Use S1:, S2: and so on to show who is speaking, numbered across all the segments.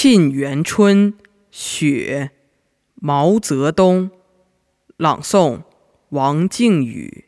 S1: 沁园春·雪·毛泽东，朗诵：王靖宇。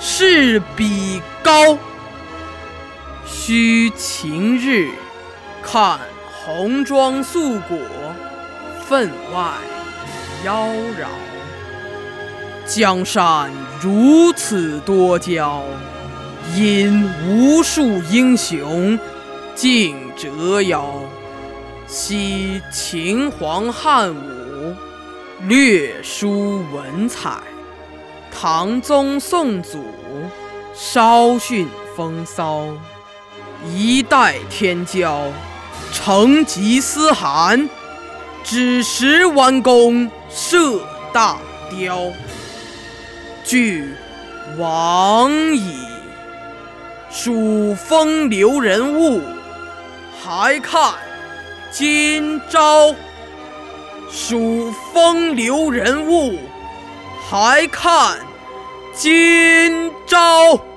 S1: 试比高。须晴日，看红装素裹，分外妖娆。江山如此多娇，引无数英雄竞折腰。惜秦皇汉武，略输文采；唐宗宋祖，稍逊风骚。一代天骄，成吉思汗，只识弯弓射大雕。俱往矣，数风流人物，还看。今朝，数风流人物，还看今朝。